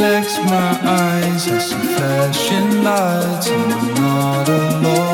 relax my eyes. I see flashing lights, I'm not alone.